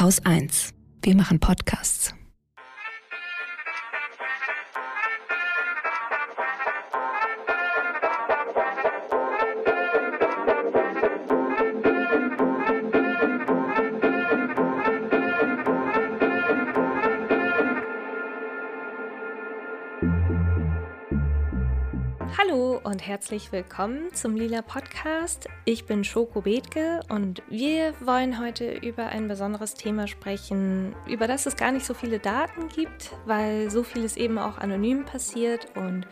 Haus 1. Wir machen Podcasts. Hallo und herzlich willkommen zum Lila Podcast. Ich bin Schoko Bethke und wir wollen heute über ein besonderes Thema sprechen, über das es gar nicht so viele Daten gibt, weil so vieles eben auch anonym passiert und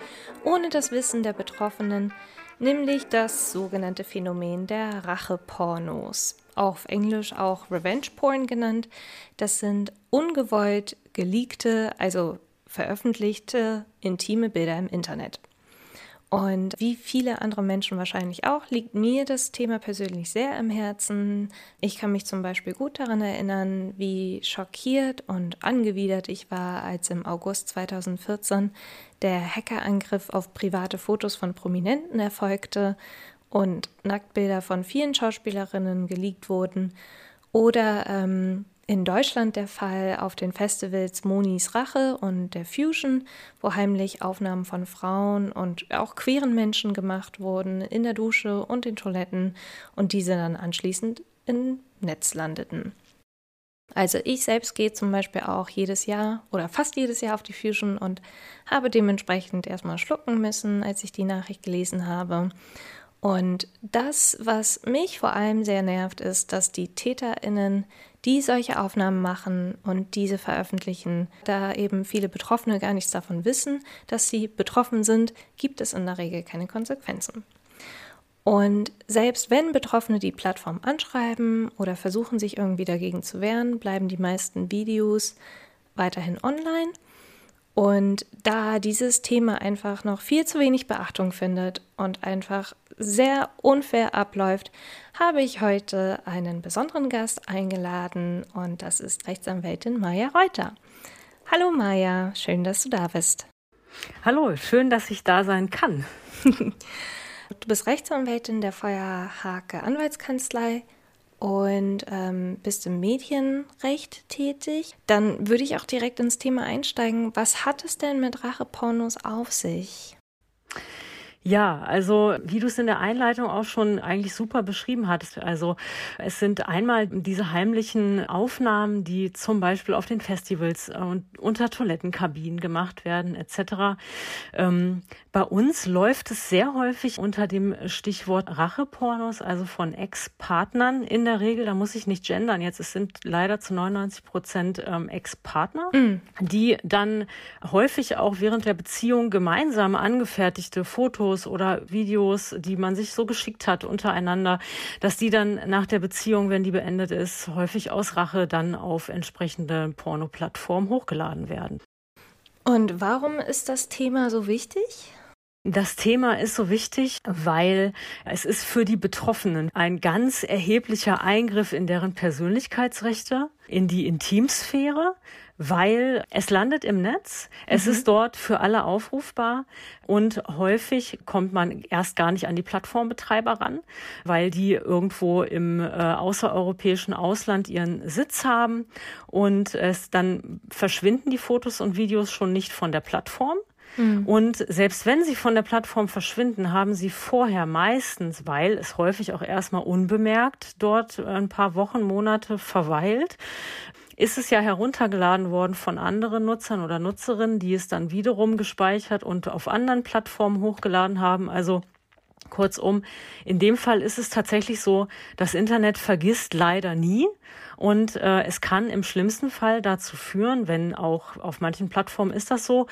ohne das Wissen der Betroffenen, nämlich das sogenannte Phänomen der Rachepornos. Auf Englisch auch Revenge Porn genannt. Das sind ungewollt geleakte, also veröffentlichte intime Bilder im Internet. Und wie viele andere Menschen wahrscheinlich auch, liegt mir das Thema persönlich sehr am Herzen. Ich kann mich zum Beispiel gut daran erinnern, wie schockiert und angewidert ich war, als im August 2014 der Hackerangriff auf private Fotos von Prominenten erfolgte und Nacktbilder von vielen Schauspielerinnen geleakt wurden. Oder ähm, in Deutschland der Fall auf den Festivals Monis Rache und der Fusion, wo heimlich Aufnahmen von Frauen und auch queeren Menschen gemacht wurden in der Dusche und den Toiletten und diese dann anschließend im Netz landeten. Also ich selbst gehe zum Beispiel auch jedes Jahr oder fast jedes Jahr auf die Fusion und habe dementsprechend erstmal schlucken müssen, als ich die Nachricht gelesen habe. Und das, was mich vor allem sehr nervt, ist, dass die Täterinnen die solche Aufnahmen machen und diese veröffentlichen. Da eben viele Betroffene gar nichts davon wissen, dass sie betroffen sind, gibt es in der Regel keine Konsequenzen. Und selbst wenn Betroffene die Plattform anschreiben oder versuchen, sich irgendwie dagegen zu wehren, bleiben die meisten Videos weiterhin online und da dieses Thema einfach noch viel zu wenig Beachtung findet und einfach sehr unfair abläuft, habe ich heute einen besonderen Gast eingeladen und das ist Rechtsanwältin Maja Reuter. Hallo Maja, schön, dass du da bist. Hallo, schön, dass ich da sein kann. du bist Rechtsanwältin der Feuer Hake Anwaltskanzlei und ähm, bist im Medienrecht tätig, dann würde ich auch direkt ins Thema einsteigen. Was hat es denn mit Rachepornos auf sich? Ja, also wie du es in der Einleitung auch schon eigentlich super beschrieben hattest. Also es sind einmal diese heimlichen Aufnahmen, die zum Beispiel auf den Festivals und unter Toilettenkabinen gemacht werden etc. Ähm, bei uns läuft es sehr häufig unter dem Stichwort Rachepornos, also von Ex-Partnern in der Regel. Da muss ich nicht gendern. Jetzt es sind leider zu 99 Prozent ähm, Ex-Partner, mm. die dann häufig auch während der Beziehung gemeinsam angefertigte Fotos Fotos oder Videos, die man sich so geschickt hat untereinander, dass die dann nach der Beziehung, wenn die beendet ist, häufig aus Rache dann auf entsprechende Pornoplattformen hochgeladen werden. Und warum ist das Thema so wichtig? Das Thema ist so wichtig, weil es ist für die Betroffenen ein ganz erheblicher Eingriff in deren Persönlichkeitsrechte, in die Intimsphäre, weil es landet im Netz, es mhm. ist dort für alle aufrufbar und häufig kommt man erst gar nicht an die Plattformbetreiber ran, weil die irgendwo im äh, außereuropäischen Ausland ihren Sitz haben und es dann verschwinden die Fotos und Videos schon nicht von der Plattform. Mhm. Und selbst wenn sie von der Plattform verschwinden, haben sie vorher meistens, weil es häufig auch erstmal unbemerkt dort ein paar Wochen, Monate verweilt, ist es ja heruntergeladen worden von anderen Nutzern oder Nutzerinnen, die es dann wiederum gespeichert und auf anderen Plattformen hochgeladen haben. Also Kurzum, in dem Fall ist es tatsächlich so, das Internet vergisst leider nie. Und äh, es kann im schlimmsten Fall dazu führen, wenn auch auf manchen Plattformen ist das so,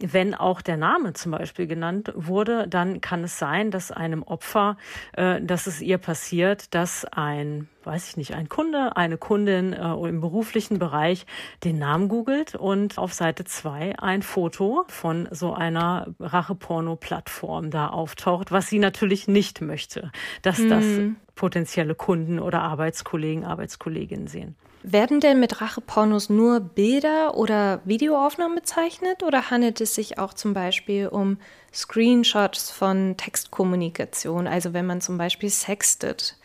wenn auch der Name zum Beispiel genannt wurde, dann kann es sein, dass einem Opfer, äh, dass es ihr passiert, dass ein weiß ich nicht, ein Kunde, eine Kundin äh, im beruflichen Bereich den Namen googelt und auf Seite zwei ein Foto von so einer Rache-Porno-Plattform da auftaucht, was sie natürlich nicht möchte, dass mhm. das potenzielle Kunden oder Arbeitskollegen, Arbeitskolleginnen sehen. Werden denn mit Rachepornos nur Bilder oder Videoaufnahmen bezeichnet oder handelt es sich auch zum Beispiel um Screenshots von Textkommunikation, also wenn man zum Beispiel sextet?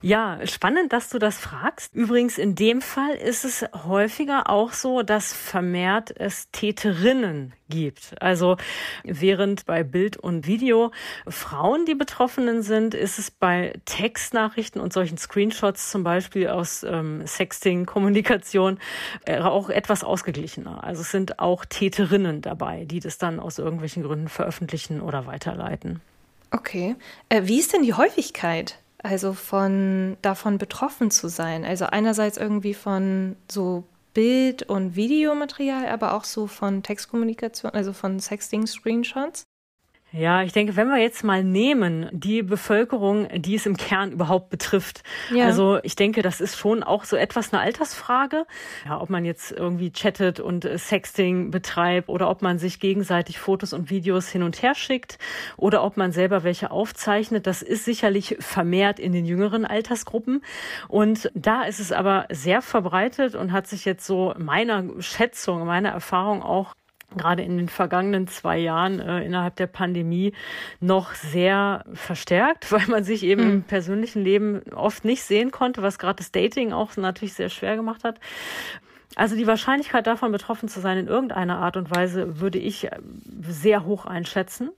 Ja, spannend, dass du das fragst. Übrigens, in dem Fall ist es häufiger auch so, dass vermehrt es Täterinnen gibt. Also während bei Bild und Video Frauen die Betroffenen sind, ist es bei Textnachrichten und solchen Screenshots zum Beispiel aus ähm, Sexting-Kommunikation äh, auch etwas ausgeglichener. Also es sind auch Täterinnen dabei, die das dann aus irgendwelchen Gründen veröffentlichen oder weiterleiten. Okay. Äh, wie ist denn die Häufigkeit? Also von davon betroffen zu sein. Also einerseits irgendwie von so Bild- und Videomaterial, aber auch so von Textkommunikation, also von Sexting-Screenshots. Ja, ich denke, wenn wir jetzt mal nehmen, die Bevölkerung, die es im Kern überhaupt betrifft. Ja. Also ich denke, das ist schon auch so etwas eine Altersfrage. Ja, ob man jetzt irgendwie chattet und Sexting betreibt oder ob man sich gegenseitig Fotos und Videos hin und her schickt oder ob man selber welche aufzeichnet. Das ist sicherlich vermehrt in den jüngeren Altersgruppen. Und da ist es aber sehr verbreitet und hat sich jetzt so meiner Schätzung, meiner Erfahrung auch gerade in den vergangenen zwei Jahren äh, innerhalb der Pandemie noch sehr verstärkt, weil man sich eben mhm. im persönlichen Leben oft nicht sehen konnte, was gerade das Dating auch natürlich sehr schwer gemacht hat. Also die Wahrscheinlichkeit davon betroffen zu sein in irgendeiner Art und Weise würde ich äh, sehr hoch einschätzen.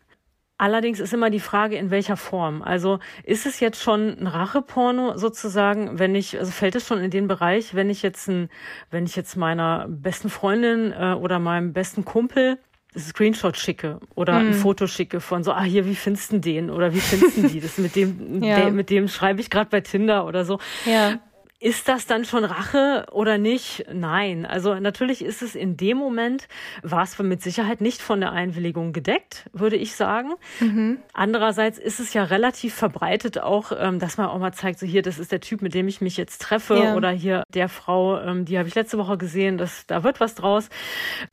Allerdings ist immer die Frage, in welcher Form. Also ist es jetzt schon ein Racheporno sozusagen, wenn ich, also fällt es schon in den Bereich, wenn ich jetzt ein, wenn ich jetzt meiner besten Freundin äh, oder meinem besten Kumpel Screenshot schicke oder mm. ein mhm. Foto schicke von so, ah hier, wie findest du den oder wie findest du die? Das mit dem, ja. der, mit dem schreibe ich gerade bei Tinder oder so. Ja. Ist das dann schon Rache oder nicht? Nein. Also natürlich ist es in dem Moment, war es mit Sicherheit nicht von der Einwilligung gedeckt, würde ich sagen. Mhm. Andererseits ist es ja relativ verbreitet auch, ähm, dass man auch mal zeigt, so hier, das ist der Typ, mit dem ich mich jetzt treffe ja. oder hier der Frau, ähm, die habe ich letzte Woche gesehen, das, da wird was draus.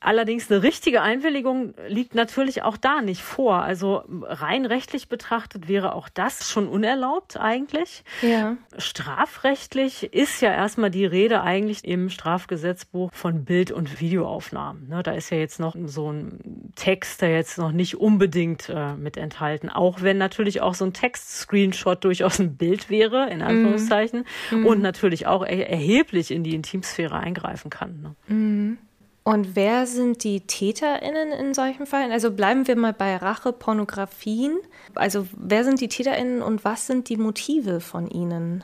Allerdings eine richtige Einwilligung liegt natürlich auch da nicht vor. Also rein rechtlich betrachtet wäre auch das schon unerlaubt eigentlich. Ja. Strafrechtlich ist ja erstmal die Rede eigentlich im Strafgesetzbuch von Bild- und Videoaufnahmen. Ne, da ist ja jetzt noch so ein Text, der jetzt noch nicht unbedingt äh, mit enthalten, auch wenn natürlich auch so ein Text-Screenshot durchaus ein Bild wäre, in Anführungszeichen, mhm. und natürlich auch er erheblich in die Intimsphäre eingreifen kann. Ne? Mhm. Und wer sind die TäterInnen in solchen Fällen? Also bleiben wir mal bei Rache, Pornografien. Also wer sind die TäterInnen und was sind die Motive von ihnen?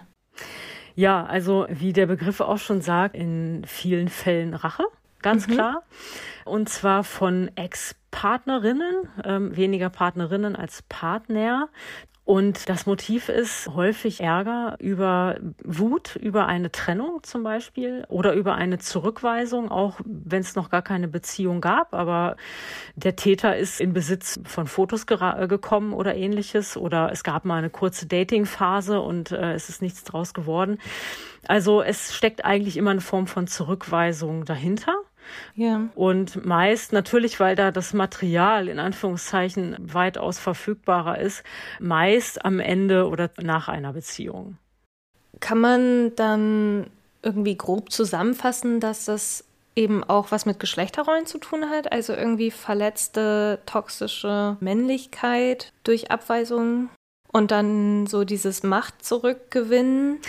Ja, also wie der Begriff auch schon sagt, in vielen Fällen Rache, ganz mhm. klar. Und zwar von Ex-Partnerinnen, ähm, weniger Partnerinnen als Partner. Und das Motiv ist häufig Ärger über Wut, über eine Trennung zum Beispiel oder über eine Zurückweisung, auch wenn es noch gar keine Beziehung gab. Aber der Täter ist in Besitz von Fotos gekommen oder ähnliches oder es gab mal eine kurze Datingphase und äh, es ist nichts draus geworden. Also es steckt eigentlich immer eine Form von Zurückweisung dahinter. Ja. Und meist natürlich, weil da das Material in Anführungszeichen weitaus verfügbarer ist, meist am Ende oder nach einer Beziehung. Kann man dann irgendwie grob zusammenfassen, dass das eben auch was mit Geschlechterrollen zu tun hat, also irgendwie verletzte toxische Männlichkeit durch Abweisung und dann so dieses Macht zurückgewinnen?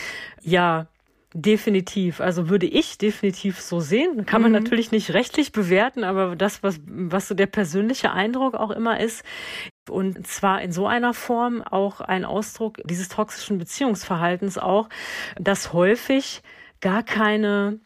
Ja, Definitiv. Also würde ich definitiv so sehen. Kann man mhm. natürlich nicht rechtlich bewerten, aber das, was, was so der persönliche Eindruck auch immer ist, und zwar in so einer Form auch ein Ausdruck dieses toxischen Beziehungsverhaltens auch, dass häufig gar keine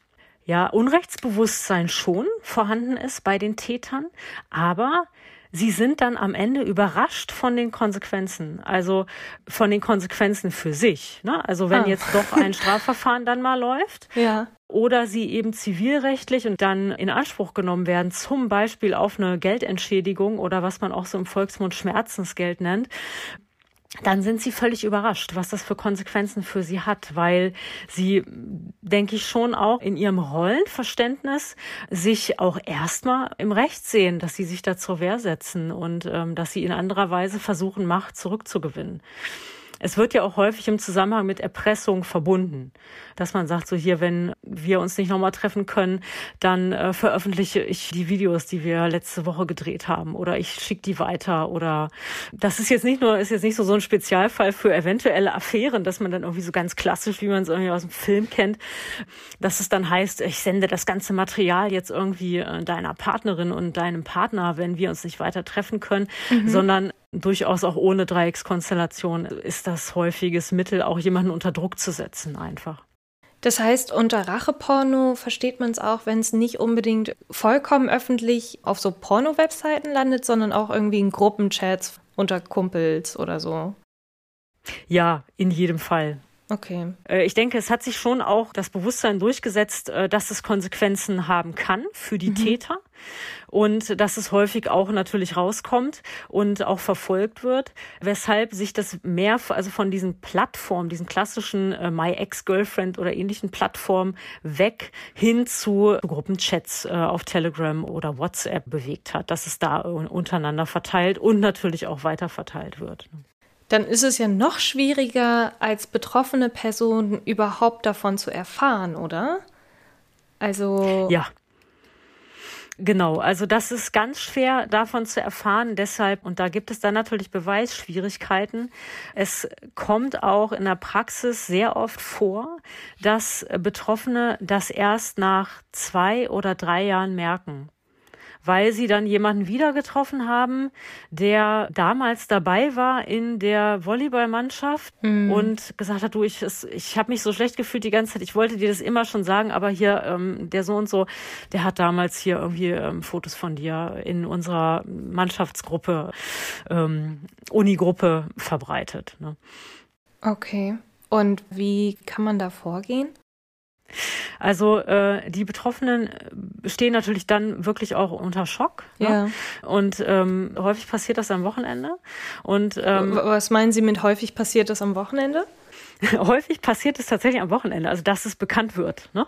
ja, Unrechtsbewusstsein schon vorhanden ist bei den Tätern, aber sie sind dann am Ende überrascht von den Konsequenzen, also von den Konsequenzen für sich. Ne? Also wenn ah. jetzt doch ein Strafverfahren dann mal läuft. Ja. Oder sie eben zivilrechtlich und dann in Anspruch genommen werden, zum Beispiel auf eine Geldentschädigung oder was man auch so im Volksmund Schmerzensgeld nennt dann sind sie völlig überrascht, was das für Konsequenzen für sie hat, weil sie, denke ich, schon auch in ihrem Rollenverständnis sich auch erstmal im Recht sehen, dass sie sich da zur Wehr setzen und ähm, dass sie in anderer Weise versuchen, Macht zurückzugewinnen. Es wird ja auch häufig im Zusammenhang mit Erpressung verbunden, dass man sagt, so hier, wenn wir uns nicht nochmal treffen können, dann äh, veröffentliche ich die Videos, die wir letzte Woche gedreht haben oder ich schicke die weiter oder das ist jetzt nicht nur, ist jetzt nicht so, so ein Spezialfall für eventuelle Affären, dass man dann irgendwie so ganz klassisch, wie man es irgendwie aus dem Film kennt, dass es dann heißt, ich sende das ganze Material jetzt irgendwie äh, deiner Partnerin und deinem Partner, wenn wir uns nicht weiter treffen können, mhm. sondern durchaus auch ohne Dreieckskonstellation ist das häufiges Mittel, auch jemanden unter Druck zu setzen einfach. Das heißt, unter Racheporno versteht man es auch, wenn es nicht unbedingt vollkommen öffentlich auf so Porno-Webseiten landet, sondern auch irgendwie in Gruppenchats unter Kumpels oder so. Ja, in jedem Fall. Okay. Äh, ich denke, es hat sich schon auch das Bewusstsein durchgesetzt, äh, dass es Konsequenzen haben kann für die mhm. Täter und dass es häufig auch natürlich rauskommt und auch verfolgt wird, weshalb sich das mehr, also von diesen Plattformen, diesen klassischen äh, My Ex-Girlfriend oder ähnlichen Plattformen weg hin zu Gruppenchats äh, auf Telegram oder WhatsApp bewegt hat, dass es da untereinander verteilt und natürlich auch weiter verteilt wird dann ist es ja noch schwieriger, als betroffene Person überhaupt davon zu erfahren, oder? Also. Ja. Genau, also das ist ganz schwer davon zu erfahren. Deshalb, und da gibt es dann natürlich Beweisschwierigkeiten. Es kommt auch in der Praxis sehr oft vor, dass Betroffene das erst nach zwei oder drei Jahren merken weil sie dann jemanden wieder getroffen haben, der damals dabei war in der Volleyballmannschaft mhm. und gesagt hat, du, ich, ich habe mich so schlecht gefühlt die ganze Zeit, ich wollte dir das immer schon sagen, aber hier ähm, der so und so, der hat damals hier irgendwie ähm, Fotos von dir in unserer Mannschaftsgruppe, ähm, Unigruppe verbreitet. Ne? Okay. Und wie kann man da vorgehen? Also äh, die Betroffenen stehen natürlich dann wirklich auch unter Schock. Ne? Ja. Und ähm, häufig passiert das am Wochenende. Und ähm, was meinen Sie mit häufig passiert das am Wochenende? häufig passiert es tatsächlich am Wochenende, also dass es bekannt wird. Ne?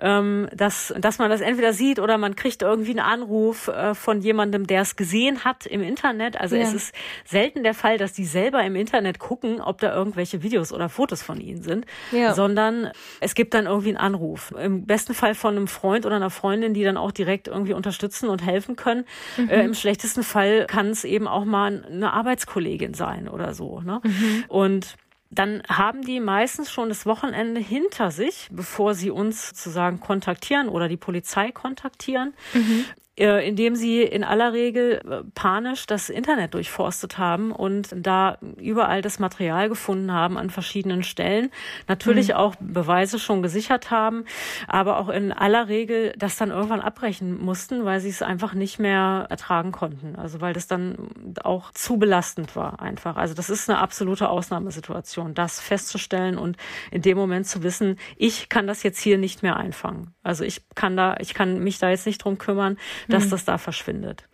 Ähm, dass, dass man das entweder sieht oder man kriegt irgendwie einen Anruf äh, von jemandem, der es gesehen hat im Internet. Also ja. es ist selten der Fall, dass die selber im Internet gucken, ob da irgendwelche Videos oder Fotos von ihnen sind, ja. sondern es gibt dann irgendwie einen Anruf. Im besten Fall von einem Freund oder einer Freundin, die dann auch direkt irgendwie unterstützen und helfen können. Mhm. Äh, Im schlechtesten Fall kann es eben auch mal eine Arbeitskollegin sein oder so. Ne? Mhm. Und dann haben die meistens schon das Wochenende hinter sich, bevor sie uns sozusagen kontaktieren oder die Polizei kontaktieren. Mhm. Äh, indem sie in aller Regel äh, panisch das Internet durchforstet haben und da überall das Material gefunden haben an verschiedenen Stellen. Natürlich mhm. auch Beweise schon gesichert haben, aber auch in aller Regel das dann irgendwann abbrechen mussten, weil sie es einfach nicht mehr ertragen konnten. Also weil das dann auch zu belastend war einfach. Also das ist eine absolute Ausnahmesituation, das festzustellen und in dem Moment zu wissen, ich kann das jetzt hier nicht mehr einfangen. Also ich kann da, ich kann mich da jetzt nicht drum kümmern dass mhm. das da verschwindet.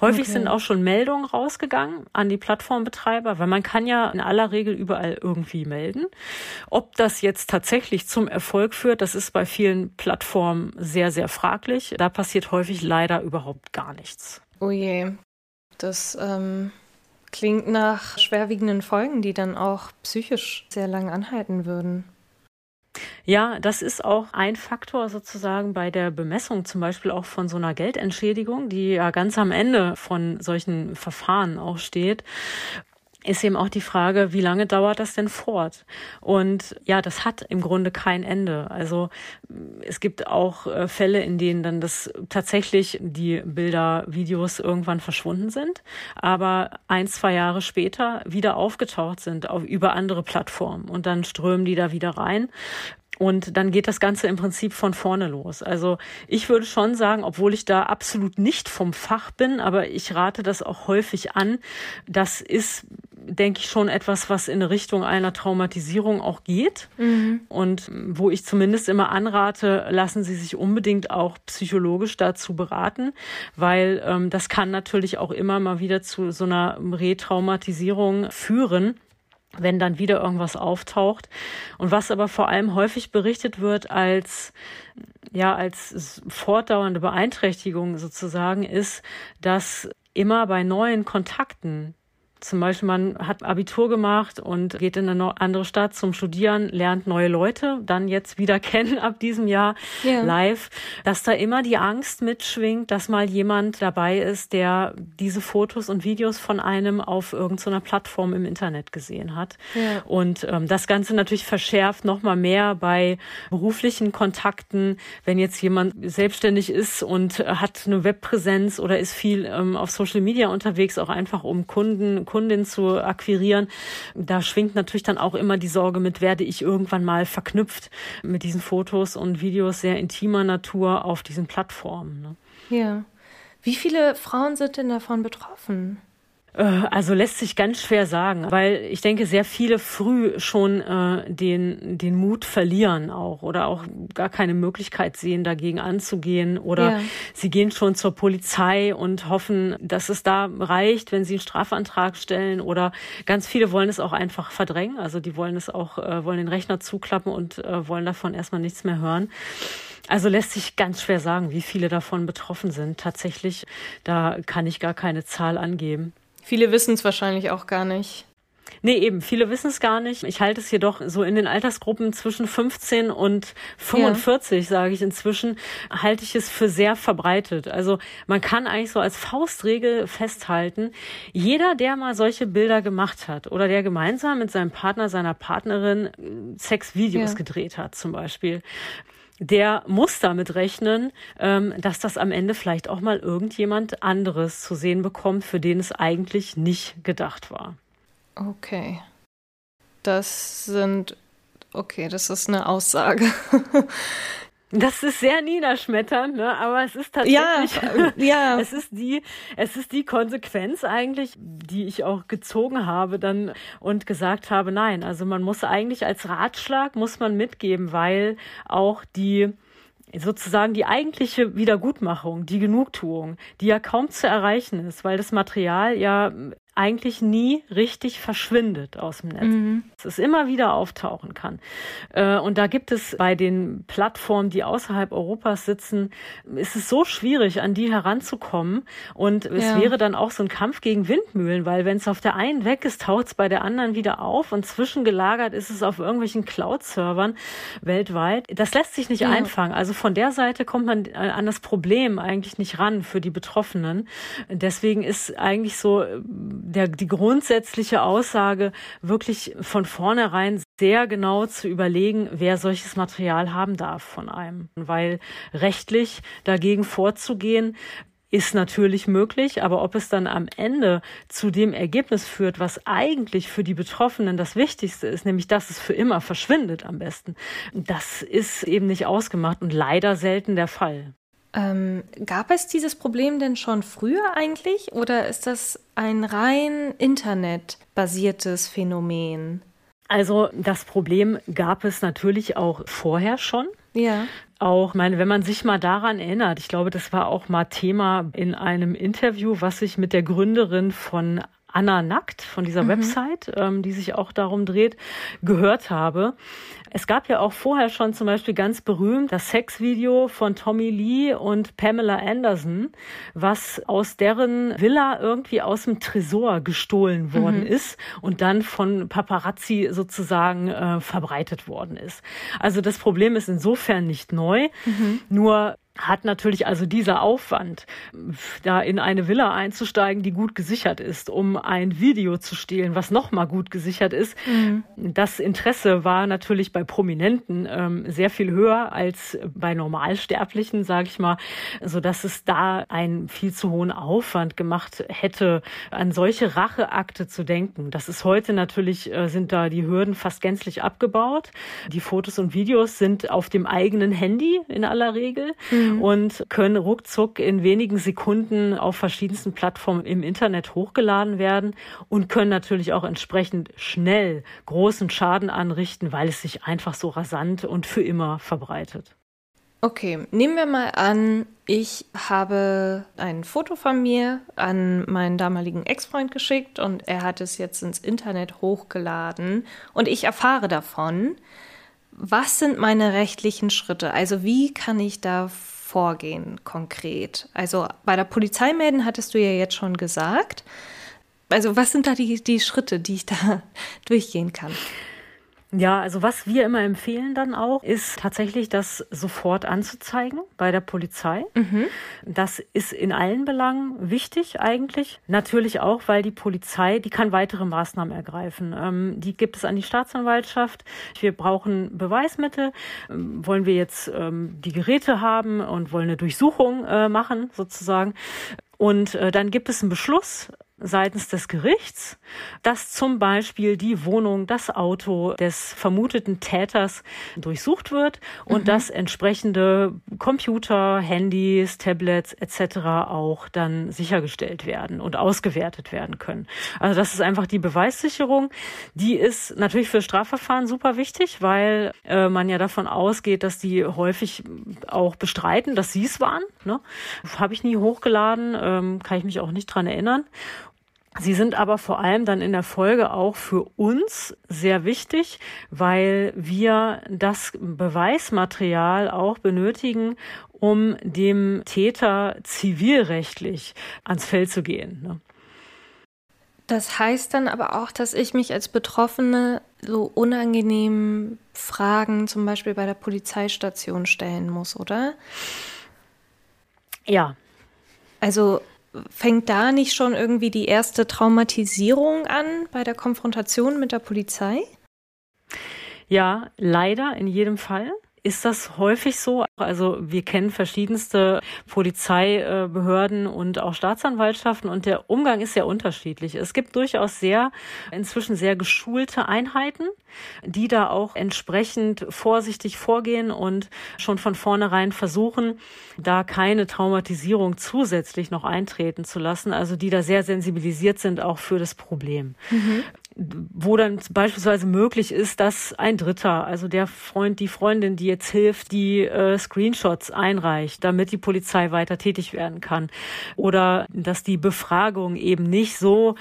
Häufig okay. sind auch schon Meldungen rausgegangen an die Plattformbetreiber, weil man kann ja in aller Regel überall irgendwie melden. Ob das jetzt tatsächlich zum Erfolg führt, das ist bei vielen Plattformen sehr, sehr fraglich. Da passiert häufig leider überhaupt gar nichts. Oh je, das ähm, klingt nach schwerwiegenden Folgen, die dann auch psychisch sehr lang anhalten würden. Ja, das ist auch ein Faktor sozusagen bei der Bemessung zum Beispiel auch von so einer Geldentschädigung, die ja ganz am Ende von solchen Verfahren auch steht ist eben auch die Frage, wie lange dauert das denn fort? Und ja, das hat im Grunde kein Ende. Also es gibt auch äh, Fälle, in denen dann das tatsächlich die Bilder, Videos irgendwann verschwunden sind, aber ein, zwei Jahre später wieder aufgetaucht sind auf, über andere Plattformen und dann strömen die da wieder rein. Und dann geht das Ganze im Prinzip von vorne los. Also ich würde schon sagen, obwohl ich da absolut nicht vom Fach bin, aber ich rate das auch häufig an. Das ist denke ich, schon etwas, was in Richtung einer Traumatisierung auch geht. Mhm. Und wo ich zumindest immer anrate, lassen Sie sich unbedingt auch psychologisch dazu beraten, weil ähm, das kann natürlich auch immer mal wieder zu so einer Retraumatisierung führen wenn dann wieder irgendwas auftaucht. Und was aber vor allem häufig berichtet wird als, ja, als fortdauernde Beeinträchtigung sozusagen ist, dass immer bei neuen Kontakten Zum Beispiel, man hat Abitur gemacht und geht in eine andere Stadt zum Studieren, lernt neue Leute, dann jetzt wieder kennen ab diesem Jahr yeah. live, dass da immer die Angst mitschwingt, dass mal jemand dabei ist, der diese Fotos und Videos von einem auf irgendeiner Plattform im Internet gesehen hat. Yeah. Und ähm, das Ganze natürlich verschärft noch mal mehr bei beruflichen Kontakten, wenn jetzt jemand selbstständig ist und hat eine Webpräsenz oder ist viel ähm, auf Social Media unterwegs, auch einfach um Kunden Kundin zu akquirieren. Da schwingt natürlich dann auch immer die Sorge mit, werde ich irgendwann mal verknüpft mit diesen Fotos und Videos sehr intimer Natur auf diesen Plattformen. Ne? Ja. Wie viele Frauen sind denn davon betroffen? Äh, also lässt sich ganz schwer sagen, weil ich denke, sehr viele früh schon äh, den, den Mut verlieren auch oder auch gar keine Möglichkeit sehen, dagegen anzugehen oder ja. sie gehen schon zur Polizei und hoffen, dass es da reicht, wenn sie einen Strafantrag stellen oder ganz viele wollen es auch einfach verdrängen, also die wollen es auch, äh, wollen den Rechner zuklappen und äh, wollen davon erstmal nichts mehr hören. Also lässt sich ganz schwer sagen, wie viele davon betroffen sind. Tatsächlich, da kann ich gar keine Zahl angeben. Viele wissen es wahrscheinlich auch gar nicht. Nee, eben, viele wissen es gar nicht. Ich halte es jedoch so in den Altersgruppen zwischen 15 und 45, ja. sage ich inzwischen, halte ich es für sehr verbreitet. Also man kann eigentlich so als Faustregel festhalten, jeder, der mal solche Bilder gemacht hat oder der gemeinsam mit seinem Partner, seiner Partnerin äh, Sexvideos ja. gedreht hat zum Beispiel, der muss damit rechnen, ähm, dass das am Ende vielleicht auch mal irgendjemand anderes zu sehen bekommt, für den es eigentlich nicht gedacht war. Okay. Das sind, okay, das ist eine Aussage. Das ist sehr niederschmetternd, ne? aber es ist tatsächlich, ja, ja. es ist die, es ist die Konsequenz eigentlich, die ich auch gezogen habe dann und gesagt habe, nein, also man muss eigentlich als Ratschlag muss man mitgeben, weil auch die sozusagen die eigentliche Wiedergutmachung, die Genugtuung, die ja kaum zu erreichen ist, weil das Material ja eigentlich nie richtig verschwindet aus dem Netz. Mhm. Dass es immer wieder auftauchen kann. Äh, und da gibt es bei den Plattformen, die außerhalb Europas sitzen, ist es so schwierig, an die heranzukommen. Und es ja. wäre dann auch so ein Kampf gegen Windmühlen, weil wenn es auf der einen weg ist, taucht es bei der anderen wieder auf und zwischengelagert ist es auf irgendwelchen Cloud-Servern weltweit. Das lässt sich nicht ja. einfangen. Also von der Seite kommt man an das Problem eigentlich nicht ran für die Betroffenen. Deswegen ist eigentlich so der, die grundsätzliche Aussage, wirklich von vornherein sehr genau zu überlegen, wer solches Material haben darf von einem. Weil rechtlich dagegen vorzugehen, ist natürlich möglich, aber ob es dann am Ende zu dem Ergebnis führt, was eigentlich für die Betroffenen das Wichtigste ist, nämlich dass es für immer verschwindet am besten, das ist eben nicht ausgemacht und leider selten der Fall. Ähm, gab es dieses Problem denn schon früher eigentlich oder ist das ein rein internetbasiertes Phänomen? Also das Problem gab es natürlich auch vorher schon. Ja. Auch, meine, wenn man sich mal daran erinnert, ich glaube, das war auch mal Thema in einem Interview, was ich mit der Gründerin von Anna Nackt von dieser mhm. Website, ähm, die sich auch darum dreht, gehört habe. Es gab ja auch vorher schon zum Beispiel ganz berühmt das Sexvideo von Tommy Lee und Pamela Anderson, was aus deren Villa irgendwie aus dem Tresor gestohlen worden mhm. ist und dann von Paparazzi sozusagen äh, verbreitet worden ist. Also das Problem ist insofern nicht neu, mhm. nur hat natürlich also dieser Aufwand, da in eine Villa einzusteigen, die gut gesichert ist, um ein Video zu stehlen, was nochmal gut gesichert ist. Mhm. Das Interesse war natürlich bei Prominenten ähm, sehr viel höher als bei Normalsterblichen, sage ich mal, so dass es da einen viel zu hohen Aufwand gemacht hätte, an solche Racheakte zu denken. Das ist heute natürlich, äh, sind da die Hürden fast gänzlich abgebaut. Die Fotos und Videos sind auf dem eigenen Handy in aller Regel. Mhm mhm. und können ruckzuck in wenigen Sekunden auf verschiedensten Plattformen im Internet hochgeladen werden und können natürlich auch entsprechend schnell großen Schaden anrichten, weil es sich einfach so rasant und für immer verbreitet. Okay, nehmen wir mal an, ich habe ein Foto von mir an meinen damaligen Ex-Freund geschickt und er hat es jetzt ins Internet hochgeladen und ich erfahre davon. Was sind meine rechtlichen Schritte? Also wie kann ich da vorgehen konkret? Also bei der Polizei melden hattest du ja jetzt schon gesagt. Also was sind da die, die Schritte, die ich da durchgehen kann? Ja, also was wir immer empfehlen dann auch, ist tatsächlich das sofort anzuzeigen bei der Polizei. Mhm. Das ist in allen Belangen wichtig eigentlich. Natürlich auch, weil die Polizei, die kann weitere Maßnahmen ergreifen. Ähm, die gibt es an die Staatsanwaltschaft. Wir brauchen Beweismittel. Ähm, wollen wir jetzt ähm, die Geräte haben und wollen eine Durchsuchung äh, machen sozusagen. Und äh, dann gibt es einen Beschluss seitens des Gerichts, dass zum Beispiel die Wohnung, das Auto des vermuteten Täters durchsucht wird und mhm. dass entsprechende Computer, Handys, Tablets etc. auch dann sichergestellt werden und ausgewertet werden können. Also das ist einfach die Beweissicherung. Die ist natürlich für Strafverfahren super wichtig, weil äh, man ja davon ausgeht, dass die häufig auch bestreiten, dass sie es waren. Ne? Habe ich nie hochgeladen, ähm, kann ich mich auch nicht dran erinnern. Sie sind aber vor allem dann in der Folge auch für uns sehr wichtig, weil wir das Beweismaterial auch benötigen, um dem Täter zivilrechtlich ans Feld zu gehen. Ne? Das heißt dann aber auch, dass ich mich als Betroffene so unangenehmen Fragen zum Beispiel bei der Polizeistation stellen muss, oder? Ja. Also fängt da nicht schon irgendwie die erste Traumatisierung an bei der Konfrontation mit der Polizei? Ja, leider in jedem Fall ist das häufig so. Also wir kennen verschiedenste Polizeibehörden und auch Staatsanwaltschaften und der Umgang ist sehr unterschiedlich. Es gibt durchaus sehr, inzwischen sehr geschulte Einheiten, die da auch entsprechend vorsichtig vorgehen und schon von vornherein versuchen, da keine Traumatisierung zusätzlich noch eintreten zu lassen. Also die da sehr sensibilisiert sind auch für das Problem. Mhm wo dann beispielsweise möglich ist, dass ein Dritter, also der Freund, die Freundin, die jetzt hilft, die äh, Screenshots einreicht, damit die Polizei weiter tätig werden kann. Oder dass die Befragung eben nicht so,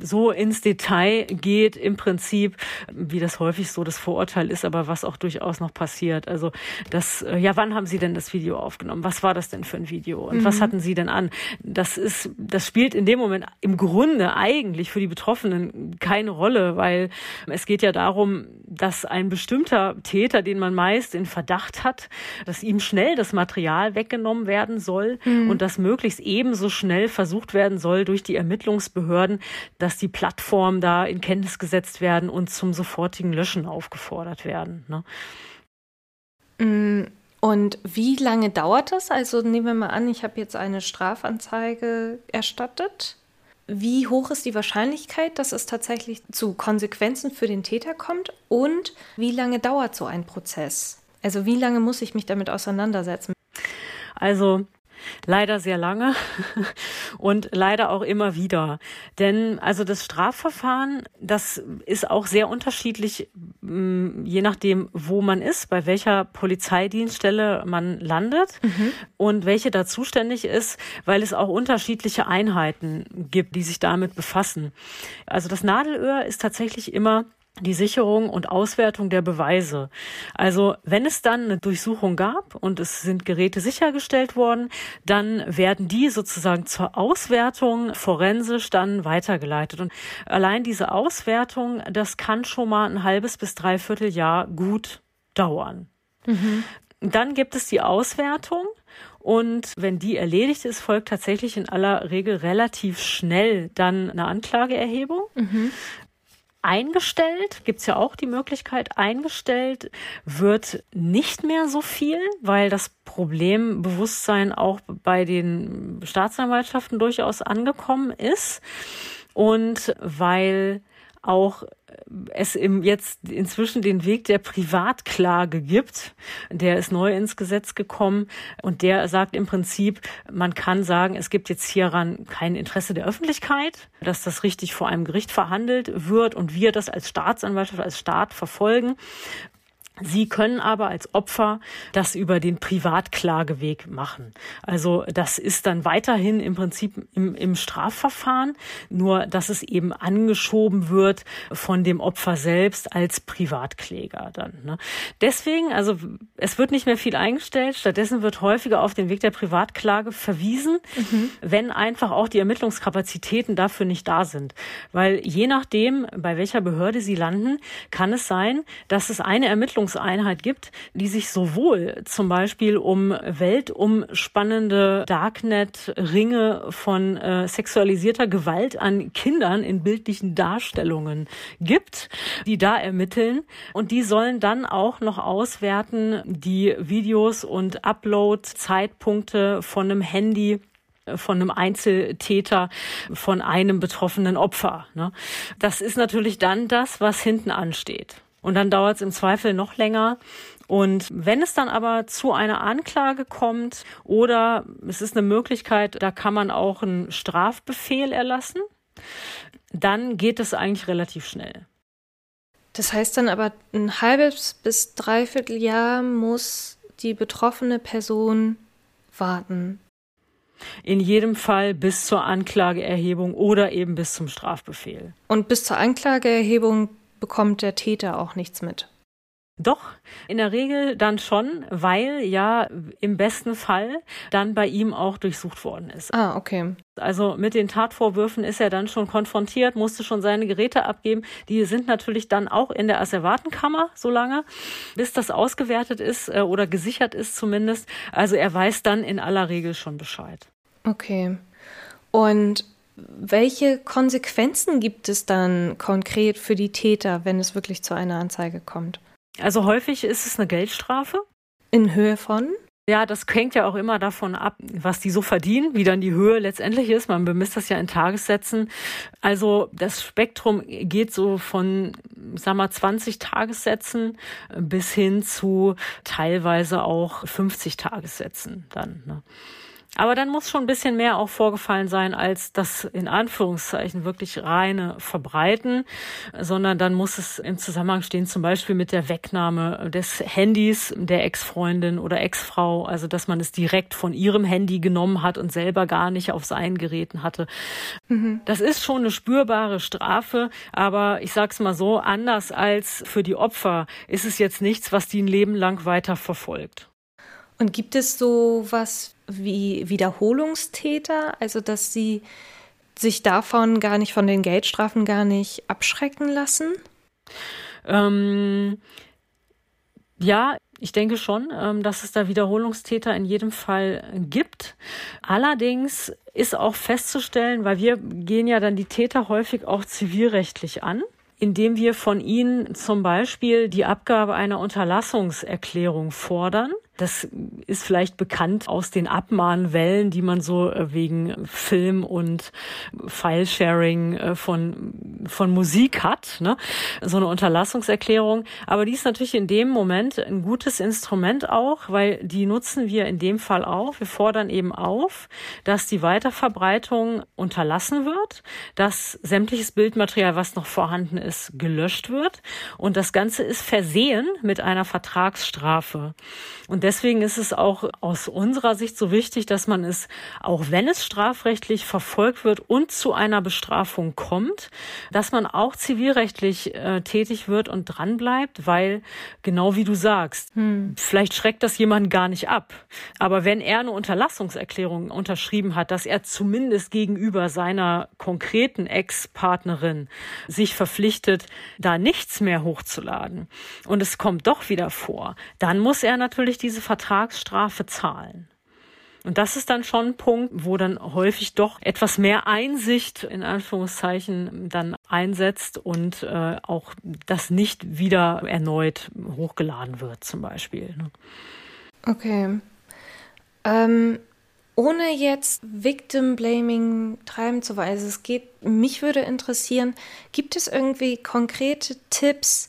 so ins Detail geht, im Prinzip, wie das häufig so das Vorurteil ist, aber was auch durchaus noch passiert. Also das, äh, ja, wann haben Sie denn das Video aufgenommen? Was war das denn für ein Video? Und mhm. was hatten Sie denn an? Das ist, das spielt in dem Moment im Grunde eigentlich für die Betroffenen keine Rolle, weil es geht ja darum, dass ein bestimmter Täter, den man meist in Verdacht hat, dass ihm schnell das Material weggenommen werden soll mhm. und dass möglichst ebenso schnell versucht werden soll durch die Ermittlungsbehörden, dass die Plattformen da in Kenntnis gesetzt werden und zum sofortigen Löschen aufgefordert werden. Ne? Mm, und wie lange dauert das? Also nehmen wir mal an, ich habe jetzt eine Strafanzeige erstattet. Wie hoch ist die Wahrscheinlichkeit, dass es tatsächlich zu Konsequenzen für den Täter kommt? Und wie lange dauert so ein Prozess? Also wie lange muss ich mich damit auseinandersetzen? Also Leider sehr lange und leider auch immer wieder. Denn also das Strafverfahren, das ist auch sehr unterschiedlich, mm, je nachdem, wo man ist, bei welcher Polizeidienststelle man landet mhm. und welche da zuständig ist, weil es auch unterschiedliche Einheiten gibt, die sich damit befassen. Also das Nadelöhr ist tatsächlich immer die Sicherung und Auswertung der Beweise. Also wenn es dann eine Durchsuchung gab und es sind Geräte sichergestellt worden, dann werden die sozusagen zur Auswertung forensisch dann weitergeleitet. Und allein diese Auswertung, das kann schon mal ein halbes bis dreiviertel Jahr gut dauern. Mhm. Dann gibt es die Auswertung. Und wenn die erledigt ist, folgt tatsächlich in aller Regel relativ schnell dann eine Anklageerhebung. Mhm eingestellt, gibt's ja auch die Möglichkeit, eingestellt wird nicht mehr so viel, weil das Problembewusstsein auch bei den Staatsanwaltschaften durchaus angekommen ist und weil auch es im jetzt inzwischen den Weg der Privatklage gibt. Der ist neu ins Gesetz gekommen und der sagt im Prinzip, man kann sagen, es gibt jetzt hieran kein Interesse der Öffentlichkeit, dass das richtig vor einem Gericht verhandelt wird und wir das als Staatsanwaltschaft, als Staat verfolgen Sie können aber als Opfer das über den Privatklageweg machen. Also das ist dann weiterhin im Prinzip im, im, Strafverfahren, nur dass es eben angeschoben wird von dem Opfer selbst als Privatkläger dann. Ne? Deswegen, also es wird nicht mehr viel eingestellt, stattdessen wird häufiger auf den Weg der Privatklage verwiesen, mhm. wenn einfach auch die Ermittlungskapazitäten dafür nicht da sind. Weil je nachdem, bei welcher Behörde sie landen, kann es sein, dass es eine Ermittlung Ermittlungseinheit gibt, die sich sowohl zum Beispiel um weltumspannende Darknet-Ringe von äh, sexualisierter Gewalt an Kindern in bildlichen Darstellungen gibt, die da ermitteln. Und die sollen dann auch noch auswerten die Videos und Upload-Zeitpunkte von einem Handy von einem Einzeltäter, von einem betroffenen Opfer. Ne? Das ist natürlich dann das, was hinten ansteht. Und dann dauert es im Zweifel noch länger. Und wenn es dann aber zu einer Anklage kommt oder es ist eine Möglichkeit, da kann man auch einen Strafbefehl erlassen, dann geht es eigentlich relativ schnell. Das heißt dann aber, ein halbes bis dreiviertel Jahr muss die betroffene Person warten. In jedem Fall bis zur Anklageerhebung oder eben bis zum Strafbefehl. Und bis zur Anklageerhebung bekommt der Täter auch nichts mit. Doch, in der Regel dann schon, weil ja im besten Fall dann bei ihm auch durchsucht worden ist. Ah, okay. Also mit den Tatvorwürfen ist er dann schon konfrontiert, musste schon seine Geräte abgeben. Die sind natürlich dann auch in der Asservatenkammer so lange, bis das ausgewertet ist äh, oder gesichert ist zumindest. Also er weiß dann in aller Regel schon Bescheid. Okay. Und welche Konsequenzen gibt es dann konkret für die Täter, wenn es wirklich zu einer Anzeige kommt? Also häufig ist es eine Geldstrafe. In Höhe von? Ja, das hängt ja auch immer davon ab, was die so verdienen, wie dann die Höhe letztendlich ist. Man bemisst das ja in Tagessätzen. Also das Spektrum geht so von, sag mal, 20 Tagessätzen bis hin zu teilweise auch 50 Tagessätzen dann. Ne? Aber dann muss schon ein bisschen mehr auch vorgefallen sein als das in Anführungszeichen wirklich reine Verbreiten, sondern dann muss es im Zusammenhang stehen, zum Beispiel mit der Wegnahme des Handys der Ex-Freundin oder Ex-Frau, also dass man es direkt von ihrem Handy genommen hat und selber gar nicht auf seinen Geräten hatte. Mhm. Das ist schon eine spürbare Strafe, aber ich sag's mal so, anders als für die Opfer ist es jetzt nichts, was die ein Leben lang weiter verfolgt. Und gibt es so was wie Wiederholungstäter, also dass sie sich davon gar nicht, von den Geldstrafen gar nicht abschrecken lassen? Ähm, ja, ich denke schon, ähm, dass es da Wiederholungstäter in jedem Fall gibt. Allerdings ist auch festzustellen, weil wir gehen ja dann die Täter häufig auch zivilrechtlich an indem wir von ihnen zum Beispiel die Abgabe einer Unterlassungserklärung fordern. Das ist vielleicht bekannt aus den Abmahnwellen, die man so äh, wegen Film und Filesharing äh, von, von Musik hat. Ne? So eine Unterlassungserklärung. Aber die ist natürlich in dem Moment ein gutes Instrument auch, weil die nutzen wir in dem Fall auch. Wir fordern eben auf, dass die Weiterverbreitung unterlassen wird, dass sämtliches Bildmaterial, was noch vorhanden ist, gelöscht wird. Und das Ganze ist versehen mit einer Vertragsstrafe. Und deswegen ist es auch aus unserer Sicht so wichtig, dass man es, auch wenn es strafrechtlich verfolgt wird und zu einer Bestrafung kommt, dass man auch zivilrechtlich äh, tätig wird und dranbleibt, weil genau wie du sagst, hm. vielleicht schreckt das jemanden gar nicht ab. Aber wenn er eine Unterlassungserklärung unterschrieben hat, dass er zumindest gegenüber seiner konkreten Ex-Partnerin sich verpflichtet, da nichts mehr hochzuladen und es kommt doch wieder vor, dann muss er natürlich diese diese Vertragsstrafe zahlen. Und das ist dann schon ein Punkt, wo dann häufig doch etwas mehr Einsicht in Anführungszeichen dann einsetzt und äh, auch das nicht wieder erneut hochgeladen wird zum Beispiel. Ne? Okay. Ähm, ohne jetzt Victim Blaming treiben zu wollen, also es geht, mich würde interessieren, gibt es irgendwie konkrete Tipps,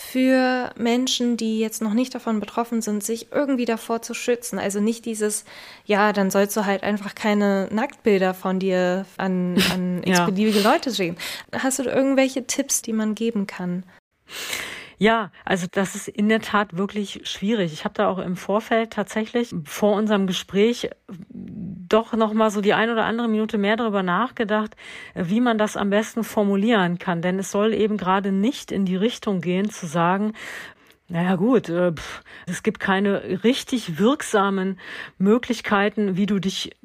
für Menschen, die jetzt noch nicht davon betroffen sind, sich irgendwie davor zu schützen. Also nicht dieses, ja, dann sollst du halt einfach keine Nacktbilder von dir an, an ja. x-beliebige Leute schicken. Hast du irgendwelche Tipps, die man geben kann? Ja, also das ist in der Tat wirklich schwierig. Ich habe da auch im Vorfeld tatsächlich vor unserem Gespräch doch noch mal so die ein oder andere Minute mehr darüber nachgedacht, wie man das am besten formulieren kann, denn es soll eben gerade nicht in die Richtung gehen zu sagen, naja gut, äh, es gibt keine richtig wirksamen Möglichkeiten, wie du dich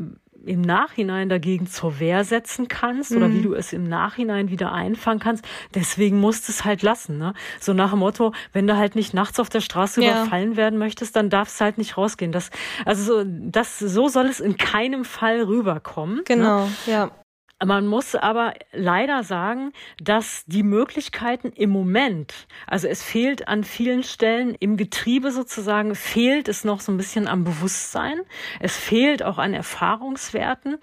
im Nachhinein dagegen zur Wehr setzen kannst mhm. oder wie mhm. du es im Nachhinein wieder einfangen kannst. Deswegen musst du es halt lassen. Ne? So nach dem Motto, wenn du halt nicht nachts auf der Straße ja. überfallen werden möchtest, dann darfst du halt nicht rausgehen. Das, also so, das, so soll es in keinem Fall rüberkommen. Ne? Genau, ne? ja. Man muss aber leider sagen, dass die Möglichkeiten im Moment, also es fehlt an vielen Stellen im Getriebe sozusagen, fehlt es noch so ein bisschen am Bewusstsein. Es fehlt auch an Erfahrungswerten,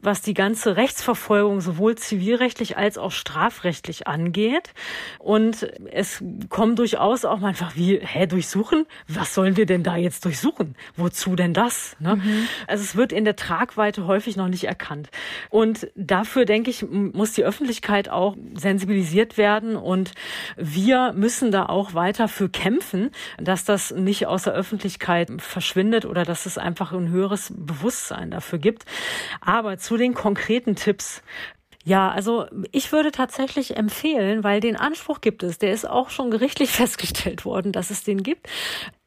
was die ganze Rechtsverfolgung sowohl zivilrechtlich als auch strafrechtlich angeht. Und es kommen durchaus auch mal einfach wie, hä, durchsuchen? Was sollen wir denn da jetzt durchsuchen? Wozu denn das? Ne? Mhm. Also es wird in der Tragweite häufig noch nicht erkannt. Und dafür, denke ich, muss die Öffentlichkeit auch sensibilisiert werden und wir müssen da auch weiter für kämpfen, dass das nicht aus der Öffentlichkeit verschwindet oder dass es einfach ein höheres Bewusstsein dafür gibt. Aber zu den konkreten Tipps. Ja, also ich würde tatsächlich empfehlen, weil den Anspruch gibt es, der ist auch schon gerichtlich festgestellt worden, dass es den gibt,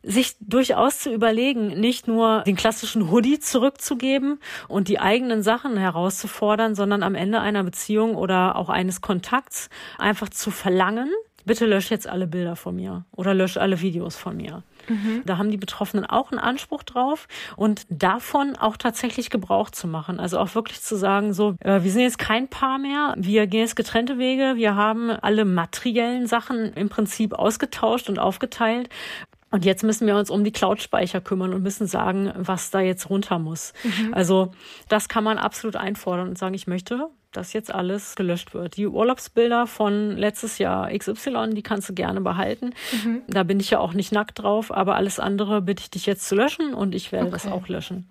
sich durchaus zu überlegen, nicht nur den klassischen Hoodie zurückzugeben und die eigenen Sachen herauszufordern, sondern am Ende einer Beziehung oder auch eines Kontakts einfach zu verlangen, bitte lösch jetzt alle Bilder von mir oder lösch alle Videos von mir. Mhm. Da haben die Betroffenen auch einen Anspruch drauf und davon auch tatsächlich Gebrauch zu machen. Also auch wirklich zu sagen, so, äh, wir sind jetzt kein Paar mehr, wir gehen jetzt getrennte Wege, wir haben alle materiellen Sachen im Prinzip ausgetauscht und aufgeteilt. Und jetzt müssen wir uns um die Cloud-Speicher kümmern und müssen sagen, was da jetzt runter muss. Mhm. Also das kann man absolut einfordern und sagen, ich möchte, dass jetzt alles gelöscht wird. Die Urlaubsbilder von letztes Jahr XY, die kannst du gerne behalten. Mhm. Da bin ich ja auch nicht nackt drauf, aber alles andere bitte ich dich jetzt zu löschen und ich werde okay. das auch löschen.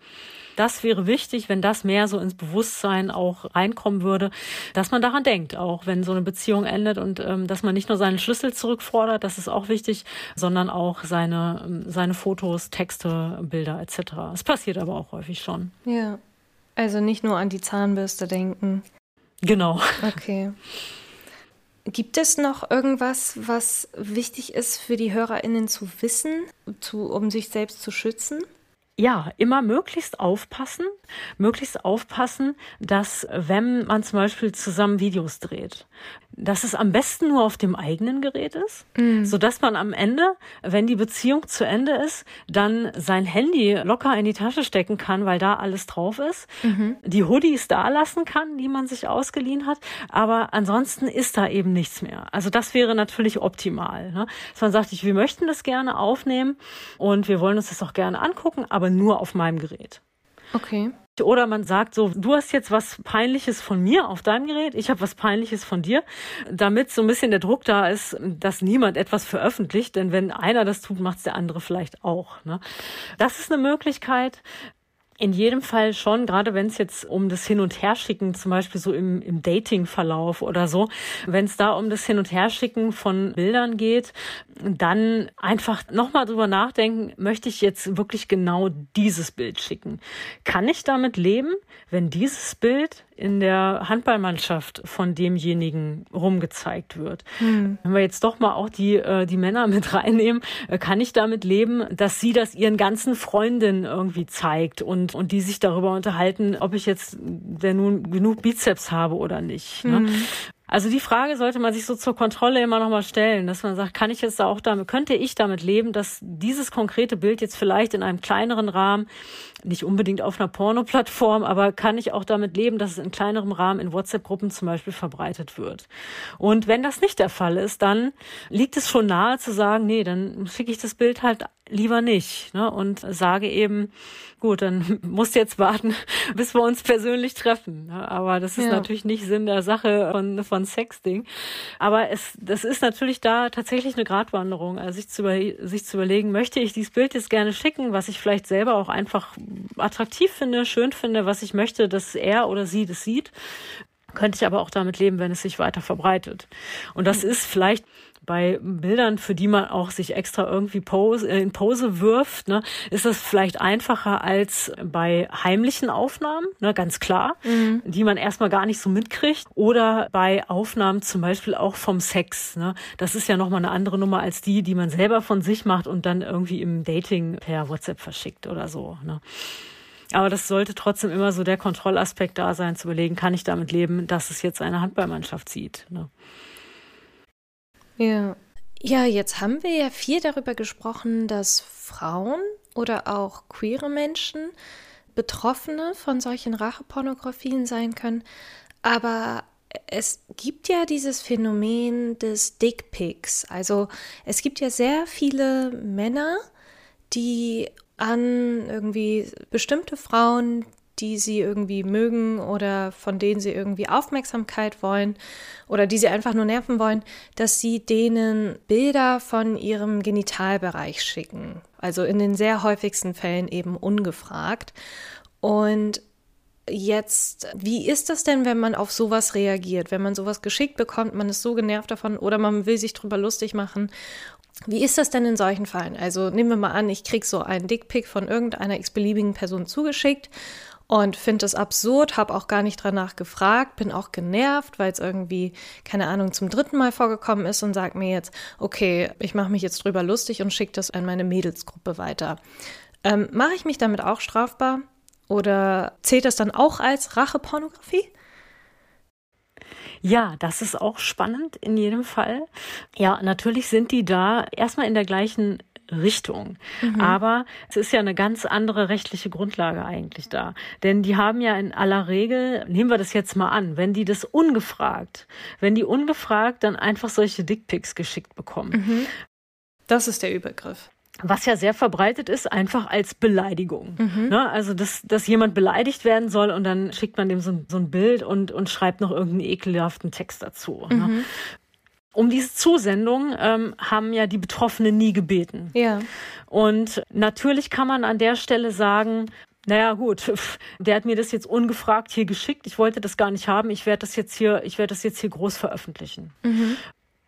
Das wäre wichtig, wenn das mehr so ins Bewusstsein auch reinkommen würde, dass man daran denkt, auch wenn so eine Beziehung endet und ähm, dass man nicht nur seinen Schlüssel zurückfordert, das ist auch wichtig, sondern auch seine, ähm, seine Fotos, Texte, Bilder etc. Es passiert aber auch häufig schon. Ja. Also nicht nur an die Zahnbürste denken. Genau. Okay. Gibt es noch irgendwas, was wichtig ist für die HörerInnen zu wissen, zu, um sich selbst zu schützen? Ja, immer möglichst aufpassen, möglichst aufpassen, dass wenn man zum Beispiel zusammen Videos dreht, dass es am besten nur auf dem eigenen Gerät ist, mhm. so dass man am Ende, wenn die Beziehung zu Ende ist, dann sein Handy locker in die Tasche stecken kann, weil da alles drauf ist, mhm. die Hoodies da lassen kann, die man sich ausgeliehen hat, aber ansonsten ist da eben nichts mehr. Also das wäre natürlich optimal, ne? dass man sagt, ich, wir möchten das gerne aufnehmen und wir wollen uns das auch gerne angucken, aber nur auf meinem Gerät. Okay. Oder man sagt so, du hast jetzt was Peinliches von mir auf deinem Gerät, ich habe was Peinliches von dir, damit so ein bisschen der Druck da ist, dass niemand etwas veröffentlicht, denn wenn einer das tut, macht es der andere vielleicht auch. Ne? Das ist eine Möglichkeit. In jedem Fall schon, gerade wenn es jetzt um das Hin- und Herschicken, zum Beispiel so im, im Dating-Verlauf oder so, wenn es da um das Hin- und Herschicken von Bildern geht, dann einfach nochmal drüber nachdenken, möchte ich jetzt wirklich genau dieses Bild schicken? Kann ich damit leben, wenn dieses Bild in der Handballmannschaft von demjenigen rumgezeigt wird. Hm. Wenn wir jetzt doch mal auch die, äh, die Männer mit reinnehmen, äh, kann ich damit leben, dass sie das ihren ganzen Freundinnen irgendwie zeigt und, und die sich darüber unterhalten, ob ich jetzt denn nun genug Bizeps habe oder nicht. Ne? Hm. Ne? Also die Frage sollte man sich so zur Kontrolle immer noch mal stellen, dass man sagt, kann ich jetzt da auch damit, könnte ich damit leben, dass dieses konkrete Bild jetzt vielleicht in einem kleineren Rahmen, nicht unbedingt auf einer Porno-Plattform, aber kann ich auch damit leben, dass es in kleinerem Rahmen in WhatsApp-Gruppen zum Beispiel verbreitet wird. Und wenn das nicht der Fall ist, dann liegt es schon nahe zu sagen, nee, dann schicke ich das Bild halt lieber nicht ne? und sage eben, gut, dann musst du jetzt warten, bis wir uns persönlich treffen. Ne? Aber das ist ja. natürlich nicht Sinn der Sache von, von Sexting. Aber es, das ist natürlich da tatsächlich eine Gratwanderung, also sich zu, über, sich zu überlegen, möchte ich dieses Bild jetzt gerne schicken, was ich vielleicht selber auch einfach attraktiv finde, schön finde, was ich möchte, dass er oder sie das sieht könnte ich aber auch damit leben, wenn es sich weiter verbreitet. Und das ist vielleicht bei Bildern, für die man auch sich extra irgendwie Pose, äh, in Pose wirft, ne, ist das vielleicht einfacher als bei heimlichen Aufnahmen, ne, ganz klar, mhm. die man erstmal gar nicht so mitkriegt. Oder bei Aufnahmen zum Beispiel auch vom Sex. Ne. Das ist ja nochmal eine andere Nummer als die, die man selber von sich macht und dann irgendwie im Dating per WhatsApp verschickt oder so. Ne. Aber das sollte trotzdem immer so der Kontrollaspekt da sein, zu überlegen, kann ich damit leben, dass es jetzt eine Handballmannschaft sieht. Ne? Ja. Ja, jetzt haben wir ja viel darüber gesprochen, dass Frauen oder auch queere Menschen Betroffene von solchen Rachepornografien sein können. Aber es gibt ja dieses Phänomen des Dickpics. Also es gibt ja sehr viele Männer, die an irgendwie bestimmte Frauen, die sie irgendwie mögen oder von denen sie irgendwie Aufmerksamkeit wollen oder die sie einfach nur nerven wollen, dass sie denen Bilder von ihrem Genitalbereich schicken. Also in den sehr häufigsten Fällen eben ungefragt. Und Jetzt, wie ist das denn, wenn man auf sowas reagiert? Wenn man sowas geschickt bekommt, man ist so genervt davon oder man will sich drüber lustig machen wie ist das denn in solchen Fällen? Also nehmen wir mal an, ich kriege so einen Dickpick von irgendeiner x-beliebigen Person zugeschickt und finde es absurd, habe auch gar nicht danach gefragt, bin auch genervt, weil es irgendwie, keine Ahnung, zum dritten Mal vorgekommen ist und sage mir jetzt, okay, ich mache mich jetzt drüber lustig und schicke das an meine Mädelsgruppe weiter. Ähm, mache ich mich damit auch strafbar? Oder zählt das dann auch als Rachepornografie? Ja, das ist auch spannend in jedem Fall. Ja, natürlich sind die da erstmal in der gleichen Richtung. Mhm. Aber es ist ja eine ganz andere rechtliche Grundlage eigentlich da. Denn die haben ja in aller Regel, nehmen wir das jetzt mal an, wenn die das ungefragt, wenn die ungefragt dann einfach solche Dickpics geschickt bekommen. Mhm. Das ist der Übergriff was ja sehr verbreitet ist, einfach als Beleidigung. Mhm. Ne? Also, dass, dass jemand beleidigt werden soll und dann schickt man dem so, so ein Bild und, und schreibt noch irgendeinen ekelhaften Text dazu. Ne? Mhm. Ne? Um diese Zusendung ähm, haben ja die Betroffenen nie gebeten. Ja. Und natürlich kann man an der Stelle sagen, naja, gut, der hat mir das jetzt ungefragt hier geschickt. Ich wollte das gar nicht haben. Ich werde das jetzt hier, ich werde das jetzt hier groß veröffentlichen. Mhm.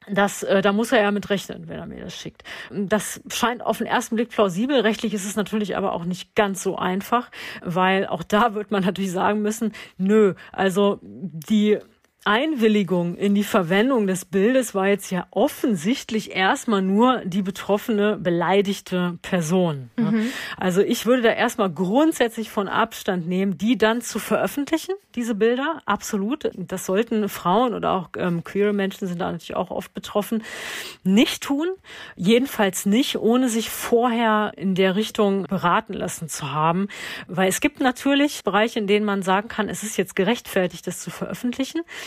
Das, äh, da muss er ja mit rechnen, wenn er mir das schickt. Das scheint auf den ersten Blick plausibel. Rechtlich ist es natürlich aber auch nicht ganz so einfach, weil auch da wird man natürlich sagen müssen, nö, also die Einwilligung in die Verwendung des Bildes war jetzt ja offensichtlich erstmal nur die betroffene beleidigte Person. Ne? Mhm. Also ich würde da erstmal grundsätzlich von Abstand nehmen, die dann zu veröffentlichen, diese Bilder, absolut. Das sollten Frauen oder auch ähm, queere Menschen sind da natürlich auch oft betroffen, nicht tun. Jedenfalls nicht, ohne sich vorher in der Richtung beraten lassen zu haben. Weil es gibt natürlich Bereiche, in denen man sagen kann, es ist jetzt gerechtfertigt, das zu veröffentlichen.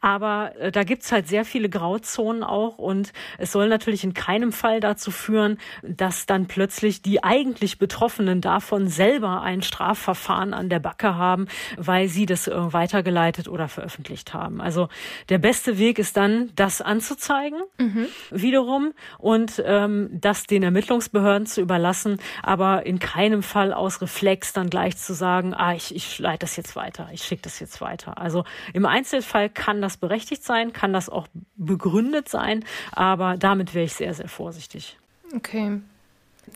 Aber äh, da gibt's halt sehr viele Grauzonen auch und es soll natürlich in keinem Fall dazu führen, dass dann plötzlich die eigentlich Betroffenen davon selber ein Strafverfahren an der Backe haben, weil sie das äh, weitergeleitet oder veröffentlicht haben. Also der beste Weg ist dann, das anzuzeigen, mhm. wiederum, und ähm, das den Ermittlungsbehörden zu überlassen, aber in keinem Fall aus Reflex dann gleich zu sagen, ah, ich, ich leite das jetzt weiter, ich schicke das jetzt weiter. Also im Einzelfall kann das berechtigt sein, kann das auch begründet sein, aber damit wäre ich sehr, sehr vorsichtig. Okay.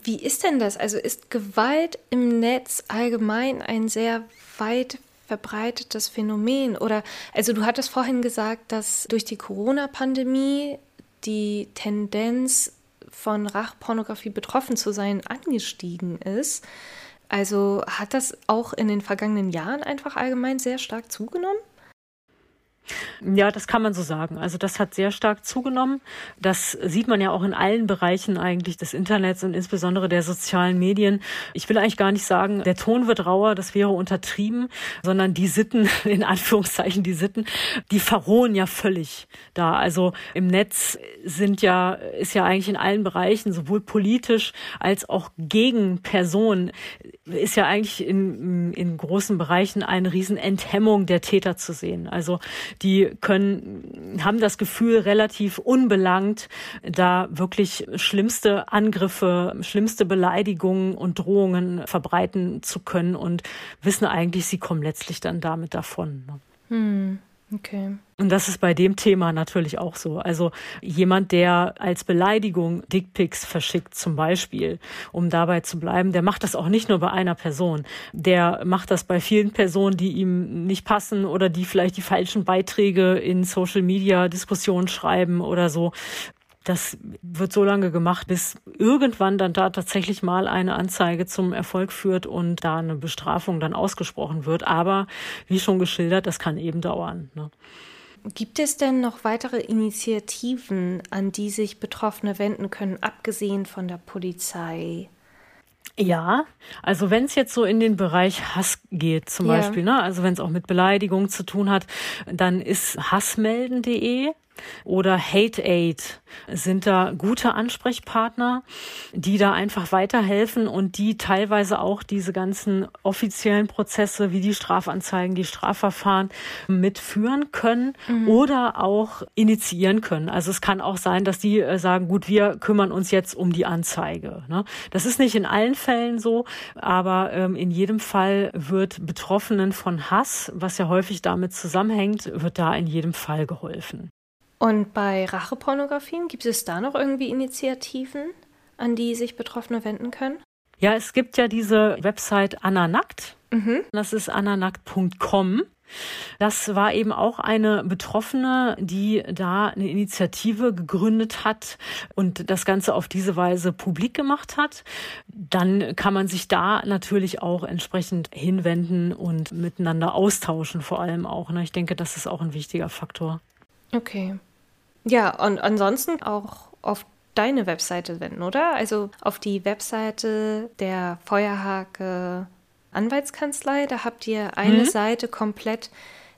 Wie ist denn das? Also ist Gewalt im Netz allgemein ein sehr weit verbreitetes Phänomen? Oder, also du hattest vorhin gesagt, dass durch die Corona-Pandemie die Tendenz von Rachpornografie betroffen zu sein angestiegen ist. Also hat das auch in den vergangenen Jahren einfach allgemein sehr stark zugenommen? Ja, das kann man so sagen. Also das hat sehr stark zugenommen. Das sieht man ja auch in allen Bereichen eigentlich des Internets und insbesondere der sozialen Medien. Ich will eigentlich gar nicht sagen, der Ton wird rauer, das wäre untertrieben, sondern die Sitten, in Anführungszeichen die Sitten, die verrohen ja völlig da. Also im Netz sind ja, ist ja eigentlich in allen Bereichen, sowohl politisch als auch gegen Personen, ist ja eigentlich in, in großen Bereichen eine riesen Enthemmung der Täter zu sehen. Also die können, haben das Gefühl, relativ unbelangt da wirklich schlimmste Angriffe, schlimmste Beleidigungen und Drohungen verbreiten zu können und wissen eigentlich, sie kommen letztlich dann damit davon. Ne? Hm. Okay. Und das ist bei dem Thema natürlich auch so. Also jemand, der als Beleidigung Dickpics verschickt zum Beispiel, um dabei zu bleiben, der macht das auch nicht nur bei einer Person. Der macht das bei vielen Personen, die ihm nicht passen oder die vielleicht die falschen Beiträge in Social Media Diskussionen schreiben oder so. Das wird so lange gemacht, bis irgendwann dann da tatsächlich mal eine Anzeige zum Erfolg führt und da eine Bestrafung dann ausgesprochen wird. Aber wie schon geschildert, das kann eben dauern. Ne? Gibt es denn noch weitere Initiativen, an die sich Betroffene wenden können, abgesehen von der Polizei? Ja, also wenn es jetzt so in den Bereich Hass geht, zum ja. Beispiel, ne, also wenn es auch mit Beleidigung zu tun hat, dann ist hassmelden.de oder Hate Aid sind da gute Ansprechpartner, die da einfach weiterhelfen und die teilweise auch diese ganzen offiziellen Prozesse wie die Strafanzeigen, die Strafverfahren mitführen können mhm. oder auch initiieren können. Also es kann auch sein, dass die äh, sagen, gut, wir kümmern uns jetzt um die Anzeige. Ne? Das ist nicht in allen Fällen so, aber ähm, in jedem Fall wird Betroffenen von Hass, was ja häufig damit zusammenhängt, wird da in jedem Fall geholfen. Und bei Rachepornografien gibt es da noch irgendwie Initiativen, an die sich Betroffene wenden können? Ja, es gibt ja diese Website Ananackt. Mhm. Das ist ananackt.com. Das war eben auch eine Betroffene, die da eine Initiative gegründet hat und das Ganze auf diese Weise publik gemacht hat. Dann kann man sich da natürlich auch entsprechend hinwenden und miteinander austauschen, vor allem auch. Ne? Ich denke, das ist auch ein wichtiger Faktor. Okay. Ja, und ansonsten auch auf deine Webseite wenden, oder? Also auf die Webseite der Feuerhake Anwaltskanzlei. Da habt ihr eine mhm. Seite komplett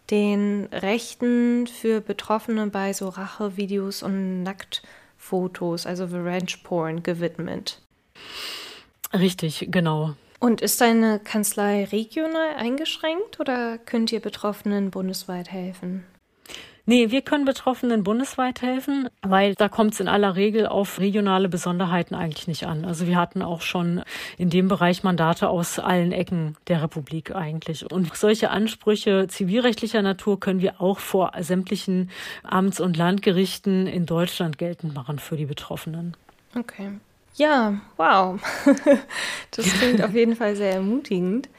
den Rechten für Betroffene bei so Rachevideos und Nacktfotos, also Revenge Porn, gewidmet. Richtig, genau. Und ist deine Kanzlei regional eingeschränkt oder könnt ihr Betroffenen bundesweit helfen? Nee, wir können Betroffenen bundesweit helfen, weil da kommt es in aller Regel auf regionale Besonderheiten eigentlich nicht an. Also wir hatten auch schon in dem Bereich Mandate aus allen Ecken der Republik eigentlich. Und solche Ansprüche zivilrechtlicher Natur können wir auch vor sämtlichen Amts- und Landgerichten in Deutschland geltend machen für die Betroffenen. Okay. Ja, wow. das klingt auf jeden Fall sehr ermutigend.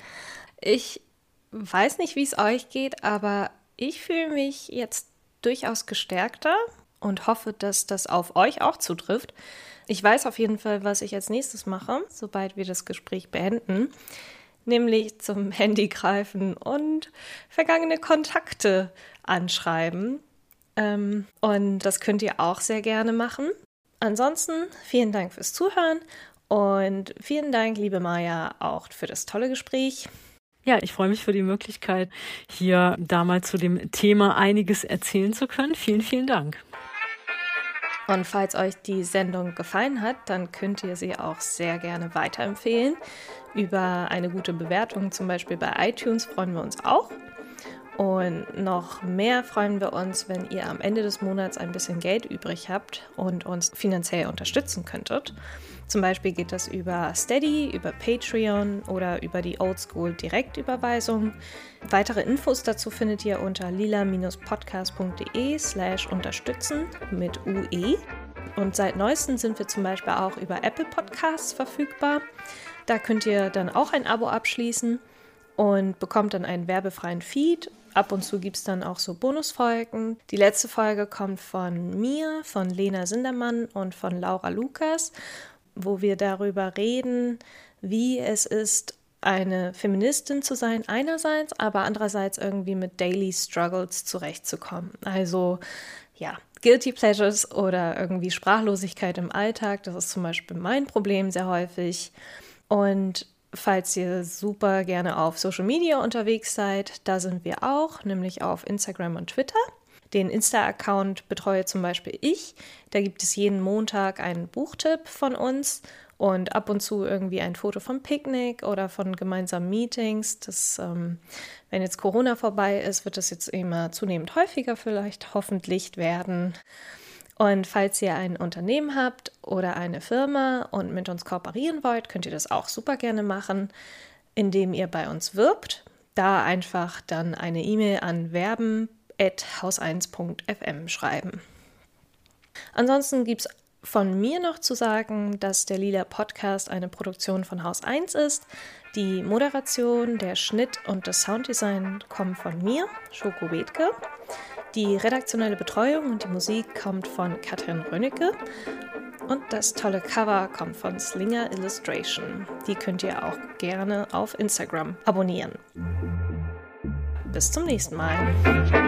Ich weiß nicht, wie es euch geht, aber ich fühle mich jetzt durchaus gestärkter und hoffe, dass das auf euch auch zutrifft. Ich weiß auf jeden Fall, was ich als nächstes mache, sobald wir das Gespräch beenden, nämlich zum Handy greifen und vergangene Kontakte anschreiben. Ähm, und das könnt ihr auch sehr gerne machen. Ansonsten vielen Dank fürs Zuhören und vielen Dank, liebe Maja, auch für das tolle Gespräch. Ja, ich freue mich für die Möglichkeit, hier damals zu dem Thema einiges erzählen zu können. Vielen, vielen Dank. Und falls euch die Sendung gefallen hat, dann könnt ihr sie auch sehr gerne weiterempfehlen. Über eine gute Bewertung, zum Beispiel bei iTunes, freuen wir uns auch. Und noch mehr freuen wir uns, wenn ihr am Ende des Monats ein bisschen Geld übrig habt und uns finanziell unterstützen könntet. Zum Beispiel geht das über Steady, über Patreon oder über die Oldschool Direktüberweisung. Weitere Infos dazu findet ihr unter lila-podcast.de slash unterstützen mit UE. Und seit neuestem sind wir zum Beispiel auch über Apple Podcasts verfügbar. Da könnt ihr dann auch ein Abo abschließen und bekommt dann einen werbefreien Feed. Ab und zu gibt es dann auch so Bonusfolgen. Die letzte Folge kommt von mir, von Lena Sindermann und von Laura Lukas wo wir darüber reden, wie es ist, eine Feministin zu sein einerseits, aber andererseits irgendwie mit Daily Struggles zurechtzukommen. Also ja, Guilty Pleasures oder irgendwie Sprachlosigkeit im Alltag, das ist zum Beispiel mein Problem sehr häufig. Und falls ihr super gerne auf Social Media unterwegs seid, da sind wir auch, nämlich auf Instagram und Twitter. Den Insta-Account betreue zum Beispiel ich. Da gibt es jeden Montag einen Buchtipp von uns und ab und zu irgendwie ein Foto vom Picknick oder von gemeinsamen Meetings. Das, ähm, wenn jetzt Corona vorbei ist, wird das jetzt immer zunehmend häufiger vielleicht hoffentlich werden. Und falls ihr ein Unternehmen habt oder eine Firma und mit uns kooperieren wollt, könnt ihr das auch super gerne machen, indem ihr bei uns wirbt. Da einfach dann eine E-Mail an werben haus1.fm schreiben. Ansonsten gibt es von mir noch zu sagen, dass der Lila Podcast eine Produktion von Haus 1 ist. Die Moderation, der Schnitt und das Sounddesign kommen von mir, Schoko Bethke. Die redaktionelle Betreuung und die Musik kommt von Katrin Rönnecke. Und das tolle Cover kommt von Slinger Illustration. Die könnt ihr auch gerne auf Instagram abonnieren. Bis zum nächsten Mal.